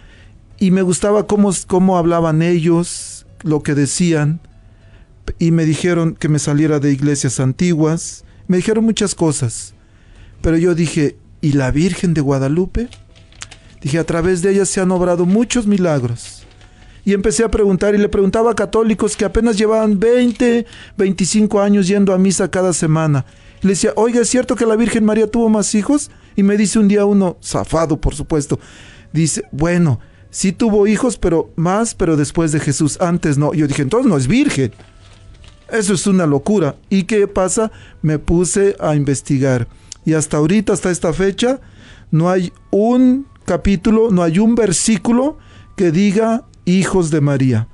Y me gustaba cómo, cómo hablaban ellos, lo que decían, y me dijeron que me saliera de iglesias antiguas, me dijeron muchas cosas. Pero yo dije, ¿y la Virgen de Guadalupe? Dije, a través de ella se han obrado muchos milagros. Y empecé a preguntar y le preguntaba a católicos que apenas llevaban 20, 25 años yendo a misa cada semana. Le decía, oiga, ¿es cierto que la Virgen María tuvo más hijos? Y me dice un día uno, zafado por supuesto, dice, bueno, sí tuvo hijos, pero más, pero después de Jesús, antes no. Yo dije, entonces no es virgen. Eso es una locura. ¿Y qué pasa? Me puse a investigar. Y hasta ahorita, hasta esta fecha, no hay un capítulo, no hay un versículo que diga hijos de María.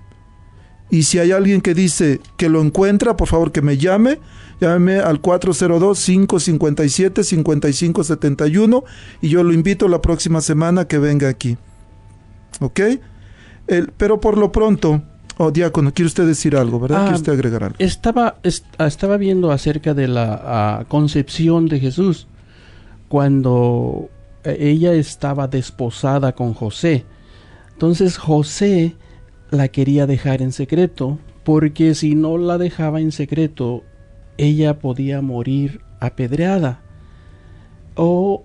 Y si hay alguien que dice que lo encuentra, por favor que me llame. Llámeme al 402-557-5571 y yo lo invito la próxima semana que venga aquí. ¿Ok? El- pero por lo pronto, oh diácono, quiere usted decir algo, ¿verdad? Ah, ¿Quiere usted agregar algo? Estaba, est- estaba viendo acerca de la ah, concepción de Jesús cuando eh, ella estaba desposada con José. Entonces José la quería dejar en secreto porque si no la dejaba en secreto ella podía morir apedreada. O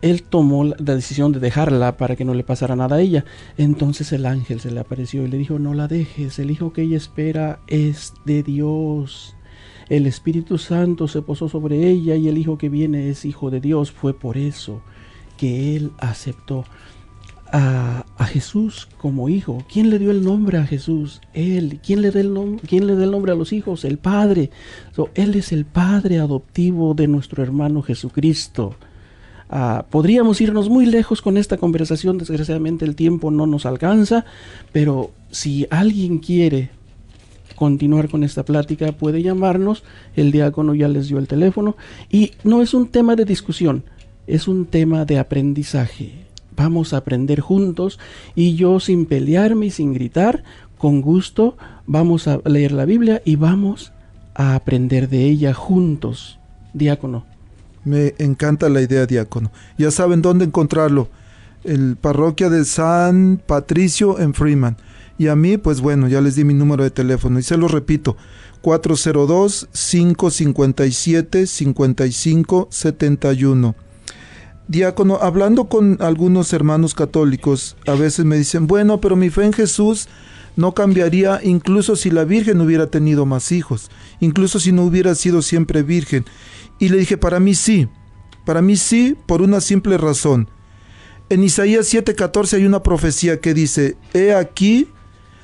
él tomó la decisión de dejarla para que no le pasara nada a ella. Entonces el ángel se le apareció y le dijo, no la dejes, el hijo que ella espera es de Dios. El Espíritu Santo se posó sobre ella y el hijo que viene es hijo de Dios. Fue por eso que él aceptó a, Jesús como hijo. ¿Quién le dio el nombre a Jesús? Él. ¿Quién le da el, quién le el nombre a los hijos? El Padre. Él es el Padre adoptivo de nuestro hermano Jesucristo. Ah, podríamos irnos muy lejos con esta conversación, desgraciadamente el tiempo no nos alcanza, pero si alguien quiere continuar con esta plática puede llamarnos, el diácono ya les dio el teléfono y no es un tema de discusión, es un tema de aprendizaje. Vamos a aprender juntos y yo sin pelearme y sin gritar, con gusto vamos a leer la Biblia y vamos a aprender de ella juntos. Diácono. Me encanta la idea, diácono. Ya saben dónde encontrarlo. El parroquia de San Patricio en Freeman. Y a mí, pues bueno, ya les di mi número de teléfono y se lo repito. 402-557-5571. Diácono, hablando con algunos hermanos católicos, a veces me dicen, bueno, pero mi fe en Jesús no cambiaría incluso si la Virgen hubiera tenido más hijos, incluso si no hubiera sido siempre virgen. Y le dije, para mí sí, para mí sí, por una simple razón. En Isaías 7:14 hay una profecía que dice, he aquí,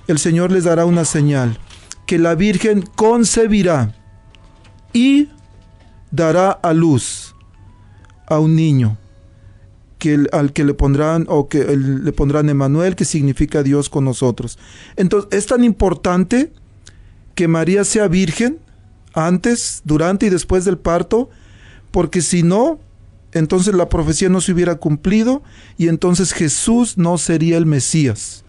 el Señor les dará una señal, que la Virgen concebirá y dará a luz a un niño que al que le pondrán o que le pondrán Emanuel que significa Dios con nosotros. Entonces, es tan importante que María sea virgen antes, durante y después del parto, porque si no, entonces la profecía no se hubiera cumplido y entonces Jesús no sería el Mesías.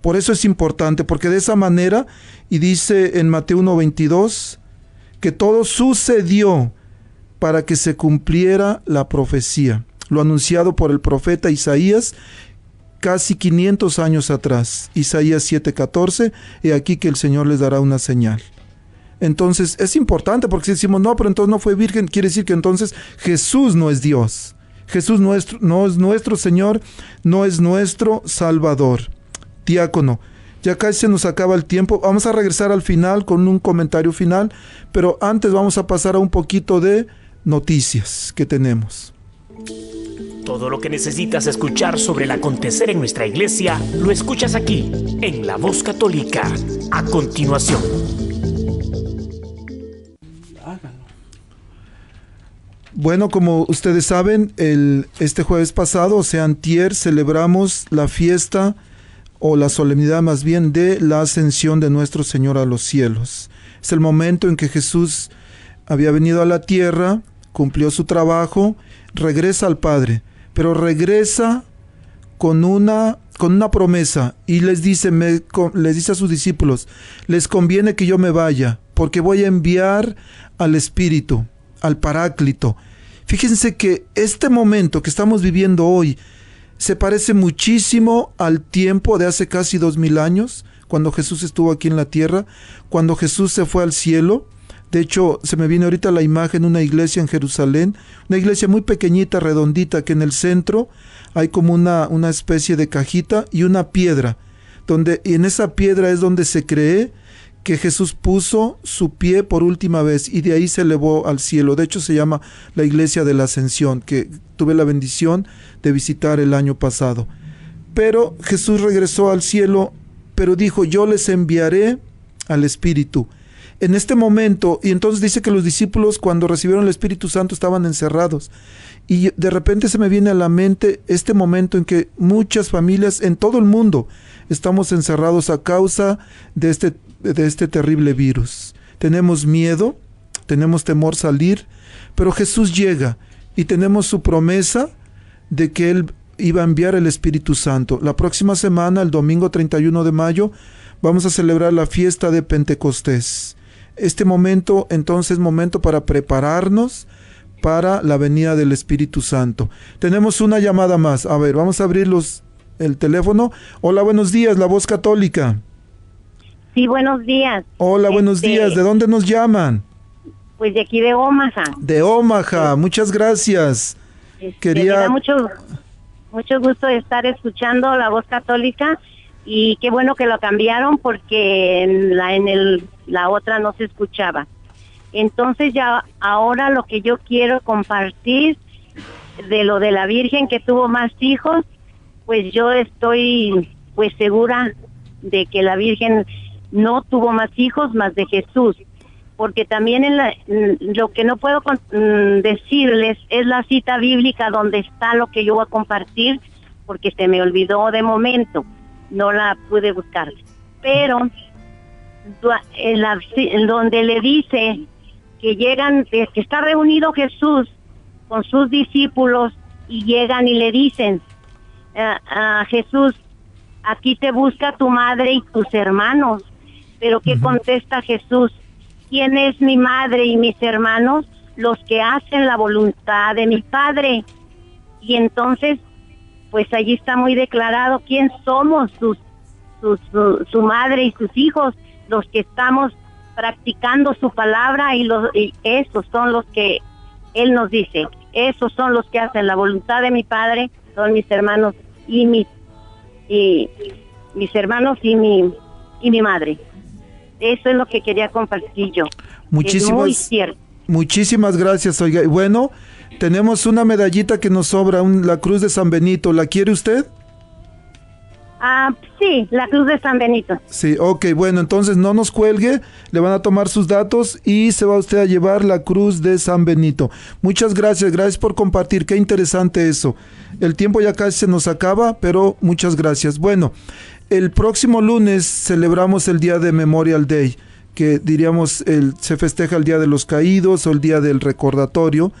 Por eso es importante, porque de esa manera, y dice en Mateo 1:22, que todo sucedió para que se cumpliera la profecía, lo anunciado por el profeta Isaías casi 500 años atrás. Isaías 7:14, he aquí que el Señor les dará una señal. Entonces es importante porque si decimos, no, pero entonces no fue virgen, quiere decir que entonces Jesús no es Dios. Jesús nuestro, no es nuestro Señor, no es nuestro Salvador. Diácono, ya casi se nos acaba el tiempo. Vamos a regresar al final con un comentario final, pero antes vamos a pasar a un poquito de noticias que tenemos. Todo lo que necesitas escuchar sobre el acontecer en nuestra iglesia lo escuchas aquí, en La Voz Católica. A continuación. Bueno, como ustedes saben, el, este jueves pasado, o sea, antier, celebramos la fiesta o la solemnidad más bien de la ascensión de nuestro Señor a los cielos. Es el momento en que Jesús había venido a la tierra, cumplió su trabajo, regresa al Padre, pero regresa con una con una promesa y les dice me- les dice a sus discípulos les conviene que yo me vaya porque voy a enviar al Espíritu al Paráclito fíjense que este momento que estamos viviendo hoy se parece muchísimo al tiempo de hace casi dos mil años cuando Jesús estuvo aquí en la tierra cuando Jesús se fue al cielo de hecho, se me viene ahorita la imagen de una iglesia en Jerusalén, una iglesia muy pequeñita, redondita, que en el centro hay como una, una especie de cajita y una piedra, donde y en esa piedra es donde se cree que Jesús puso su pie por última vez y de ahí se elevó al cielo. De hecho se llama la iglesia de la ascensión, que tuve la bendición de visitar el año pasado. Pero Jesús regresó al cielo, pero dijo, yo les enviaré al Espíritu. En este momento, y entonces dice que los discípulos cuando recibieron el Espíritu Santo estaban encerrados. Y de repente se me viene a la mente este momento en que muchas familias en todo el mundo estamos encerrados a causa de este, de este terrible virus. Tenemos miedo, tenemos temor salir, pero Jesús llega y tenemos su promesa de que Él iba a enviar el Espíritu Santo. La próxima semana, el domingo 31 de mayo, vamos a celebrar la fiesta de Pentecostés. Este momento entonces es momento para prepararnos para la venida del Espíritu Santo. Tenemos una llamada más. A ver, vamos a abrir los, el teléfono. Hola, buenos días, la voz católica. Sí, buenos días. Hola, buenos Este, días. ¿De dónde nos llaman? Pues de aquí de Omaha. De Omaha. Muchas gracias. Este, Quería- me da mucho, mucho gusto estar escuchando la voz católica y qué bueno que lo cambiaron porque en la, en el, la otra no se escuchaba. Entonces ya ahora lo que yo quiero compartir de lo de la Virgen que tuvo más hijos, pues yo estoy pues segura de que la Virgen no tuvo más hijos más de Jesús, porque también en la- lo que no puedo con- mm, decirles es la cita bíblica donde está lo que yo voy a compartir, porque se me olvidó de momento, no la pude buscar. Pero en la- en donde le dice que llegan, que está reunido Jesús con sus discípulos y llegan y le dicen a, a Jesús, aquí te busca tu madre y tus hermanos. Pero ¿qué contesta Jesús? ¿Quién es mi madre y mis hermanos? Los que hacen la voluntad de mi Padre. Y entonces, pues allí está muy declarado quién somos sus, sus- su, su madre y sus hijos, los que estamos practicando su palabra y, los, y esos son los que Él nos dice, esos son los que hacen la voluntad de mi Padre, son mis hermanos y mis, y, mis hermanos y mi, y mi madre. Eso es lo que quería compartir yo. Es muy Muchísimas, cierto. muchísimas gracias, oiga. Y Bueno, tenemos una medallita que nos sobra, un- la Cruz de San Benito. ¿La quiere usted? Ah, sí, la Cruz de San Benito. Sí, ok, bueno, entonces no nos cuelgue, le van a tomar sus datos y se va usted a llevar la cruz de San Benito. Muchas gracias, gracias por compartir, qué interesante eso. El tiempo ya casi se nos acaba, pero muchas gracias. Bueno, el próximo lunes celebramos el Día de Memorial Day, que diríamos el, se festeja el Día de los Caídos o el Día del Recordatorio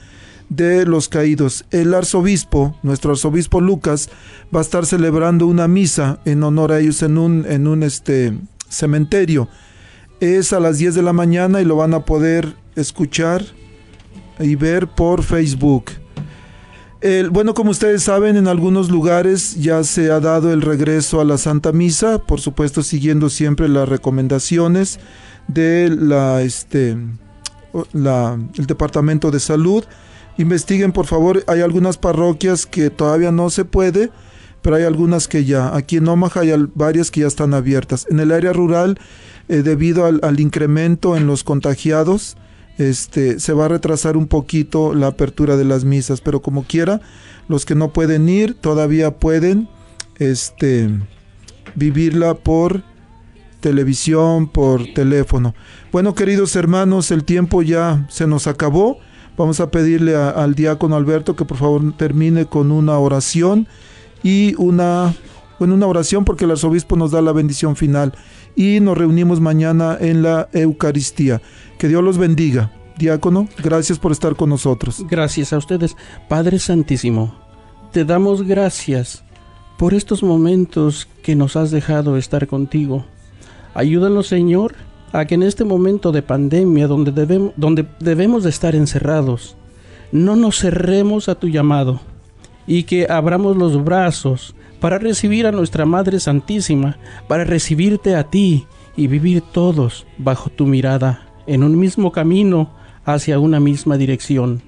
de los caídos. El arzobispo, nuestro arzobispo Lucas, va a estar celebrando una misa en honor a ellos en un, en un este, cementerio. Es a las 10 de la mañana y lo van a poder escuchar y ver por Facebook. El- bueno, como ustedes saben, en algunos lugares ya se ha dado el regreso a la Santa Misa, por supuesto siguiendo siempre las recomendaciones de la, este, la- el Departamento de Salud. Investiguen, por favor, hay algunas parroquias que todavía no se puede, pero hay algunas que ya. Aquí en Omaha hay varias que ya están abiertas. En el área rural, eh, debido al, al incremento en los contagiados, este, se va a retrasar un poquito la apertura de las misas, pero como quiera, los que no pueden ir todavía pueden este, vivirla por televisión, por teléfono. Bueno, queridos hermanos, el tiempo ya se nos acabó. Vamos a pedirle al diácono Alberto que por favor termine con una oración y una, una oración porque el arzobispo nos da la bendición final y nos reunimos mañana en la Eucaristía. Que Dios los bendiga. Diácono, gracias por estar con nosotros. Gracias a ustedes. Padre Santísimo, te damos gracias por estos momentos que nos has dejado estar contigo. Ayúdanos, Señor, a que en este momento de pandemia donde debemos, donde debemos de estar encerrados, no nos cerremos a tu llamado y que abramos los brazos para recibir a nuestra Madre Santísima, para recibirte a ti y vivir todos bajo tu mirada, en un mismo camino, hacia una misma dirección.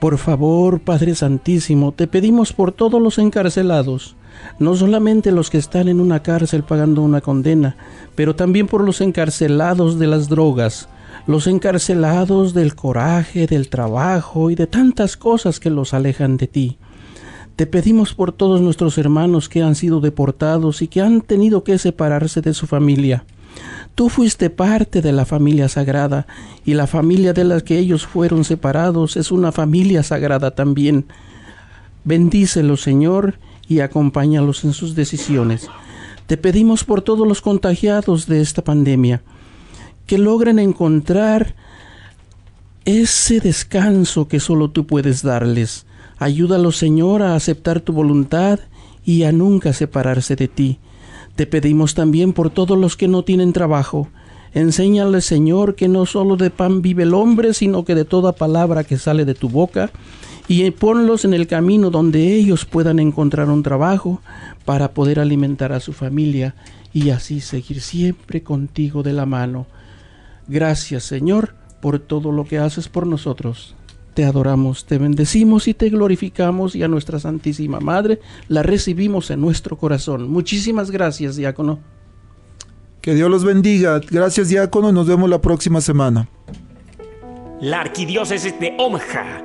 Por favor, Padre Santísimo, te pedimos por todos los encarcelados, no solamente los que están en una cárcel pagando una condena, pero también por los encarcelados de las drogas, los encarcelados del coraje, del trabajo y de tantas cosas que los alejan de ti. Te pedimos por todos nuestros hermanos que han sido deportados y que han tenido que separarse de su familia. Tú fuiste parte de la familia sagrada y la familia de la que ellos fueron separados es una familia sagrada también. Bendícelos, Señor, y acompáñalos en sus decisiones. Te pedimos por todos los contagiados de esta pandemia, que logren encontrar ese descanso que solo tú puedes darles. Ayúdalos, Señor, a aceptar tu voluntad y a nunca separarse de ti. Te pedimos también por todos los que no tienen trabajo. Enséñales, Señor, que no solo de pan vive el hombre, sino que de toda palabra que sale de tu boca, y ponlos en el camino donde ellos puedan encontrar un trabajo para poder alimentar a su familia y así seguir siempre contigo de la mano. Gracias, Señor, por todo lo que haces por nosotros. Te adoramos, te bendecimos y te glorificamos y a nuestra Santísima Madre la recibimos en nuestro corazón. Muchísimas gracias, diácono. Que Dios los bendiga. Gracias, diácono. Nos vemos la próxima semana. La Arquidiócesis de Omaha